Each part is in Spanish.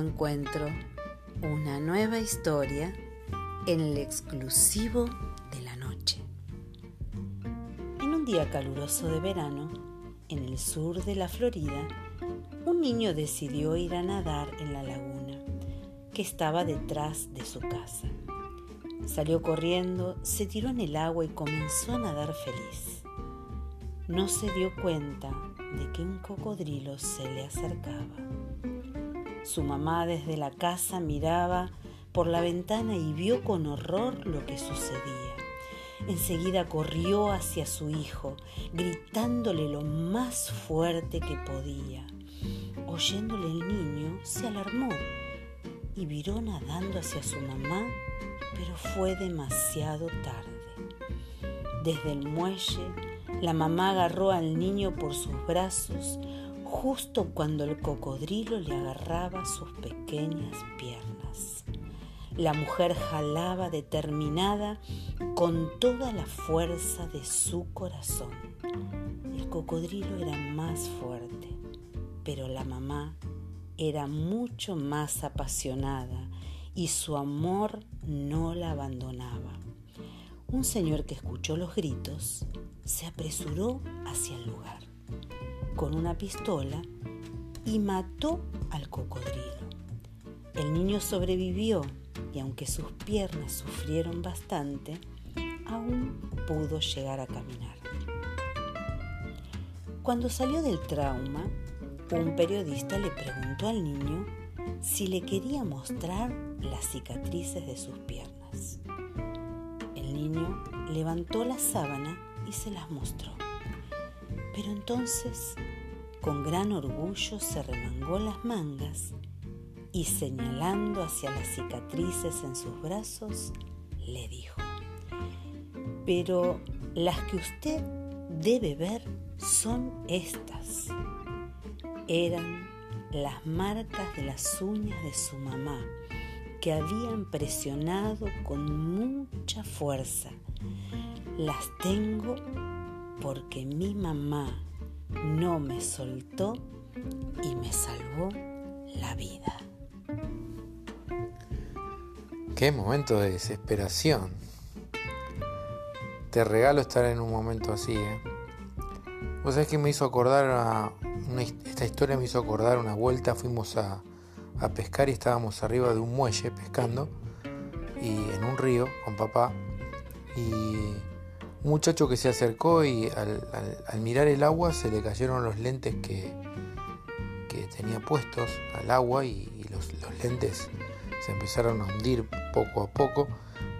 encuentro, una nueva historia en el exclusivo de la noche. En un día caluroso de verano, en el sur de la Florida, un niño decidió ir a nadar en la laguna que estaba detrás de su casa. Salió corriendo, se tiró en el agua y comenzó a nadar feliz. No se dio cuenta de que un cocodrilo se le acercaba. Su mamá desde la casa miraba por la ventana y vio con horror lo que sucedía. Enseguida corrió hacia su hijo, gritándole lo más fuerte que podía. Oyéndole el niño, se alarmó y viró nadando hacia su mamá, pero fue demasiado tarde. Desde el muelle, la mamá agarró al niño por sus brazos justo cuando el cocodrilo le agarraba sus pequeñas piernas. La mujer jalaba determinada con toda la fuerza de su corazón. El cocodrilo era más fuerte, pero la mamá era mucho más apasionada y su amor no la abandonaba. Un señor que escuchó los gritos se apresuró hacia el lugar con una pistola y mató al cocodrilo. El niño sobrevivió y aunque sus piernas sufrieron bastante, aún pudo llegar a caminar. Cuando salió del trauma, un periodista le preguntó al niño si le quería mostrar las cicatrices de sus piernas. El niño levantó la sábana y se las mostró. Pero entonces, con gran orgullo, se remangó las mangas y señalando hacia las cicatrices en sus brazos, le dijo, pero las que usted debe ver son estas. Eran las marcas de las uñas de su mamá que habían presionado con mucha fuerza. Las tengo porque mi mamá no me soltó y me salvó la vida. Qué momento de desesperación. Te regalo estar en un momento así, ¿eh? Vos sabés que me hizo acordar a esta historia me hizo acordar una vuelta, fuimos a, a, pescar y estábamos arriba de un muelle pescando y en un río con papá y un muchacho que se acercó y al, mirar el agua se le cayeron los lentes que, que tenía puestos al agua y, los, lentes se empezaron a hundir poco a poco.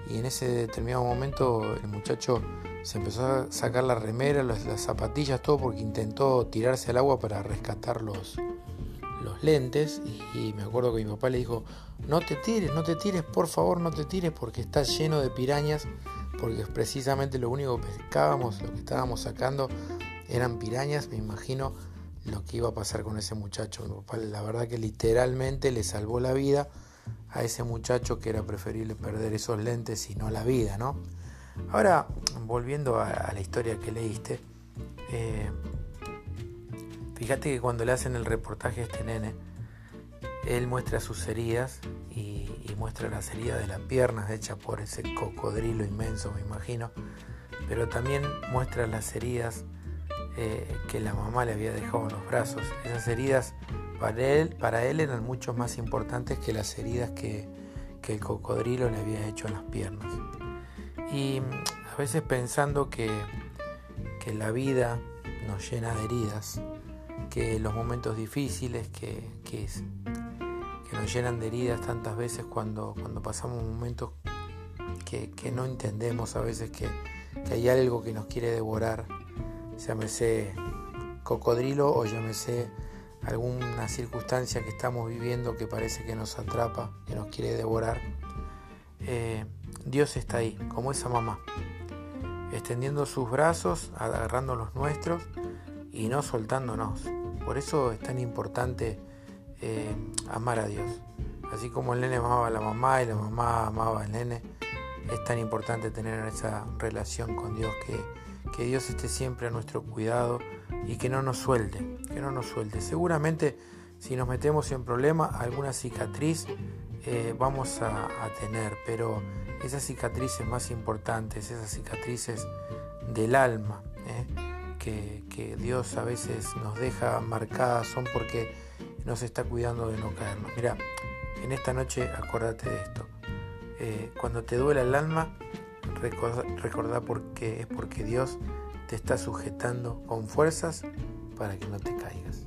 Y en ese determinado momento el muchacho se empezó a sacar la remera, las, zapatillas, todo porque intentó tirarse al agua para rescatar los, los lentes. Y, me acuerdo que mi papá le dijo, no te tires, no te tires, por favor no te tires porque está lleno de pirañas, porque precisamente lo único que pescábamos, lo que estábamos sacando eran pirañas, me imagino lo que iba a pasar con ese muchacho. La verdad que literalmente le salvó la vida a ese muchacho que era preferible perder esos lentes y no la vida, ¿no? Ahora, volviendo a, la historia que leíste, eh, fíjate que cuando le hacen el reportaje a este nene, él muestra sus heridas y, muestra las heridas de las piernas hechas por ese cocodrilo inmenso, me imagino, pero también muestra las heridas eh, que la mamá le había dejado en los brazos. Esas heridas para él, para él eran mucho más importantes que las heridas que, el cocodrilo le había hecho en las piernas. Y a veces pensando que, que la vida nos llena de heridas, que los momentos difíciles, que, nos llenan de heridas tantas veces cuando, cuando pasamos momentos que, que no entendemos a veces que, que, hay algo que nos quiere devorar, llámese cocodrilo o llámese alguna circunstancia que estamos viviendo que parece que nos atrapa, que nos quiere devorar. Eh, Dios está ahí, como esa mamá, extendiendo sus brazos, agarrando los nuestros y no soltándonos. Por eso es tan importante eh, amar a Dios. Así como el nene amaba a la mamá y la mamá amaba al nene, es tan importante tener esa relación con Dios, que, que Dios esté siempre a nuestro cuidado y que no nos suelte, que no nos suelte. Seguramente si nos metemos en problema, alguna cicatriz eh, vamos a, tener, pero esas cicatrices más importantes, esas cicatrices del alma, ¿eh? que, que, Dios a veces nos deja marcadas, son porque nos está cuidando de no caernos. Mira, en esta noche acordate de esto. Eh, cuando te duele el alma, recordá, porque es porque Dios te está sujetando con fuerzas para que no te caigas.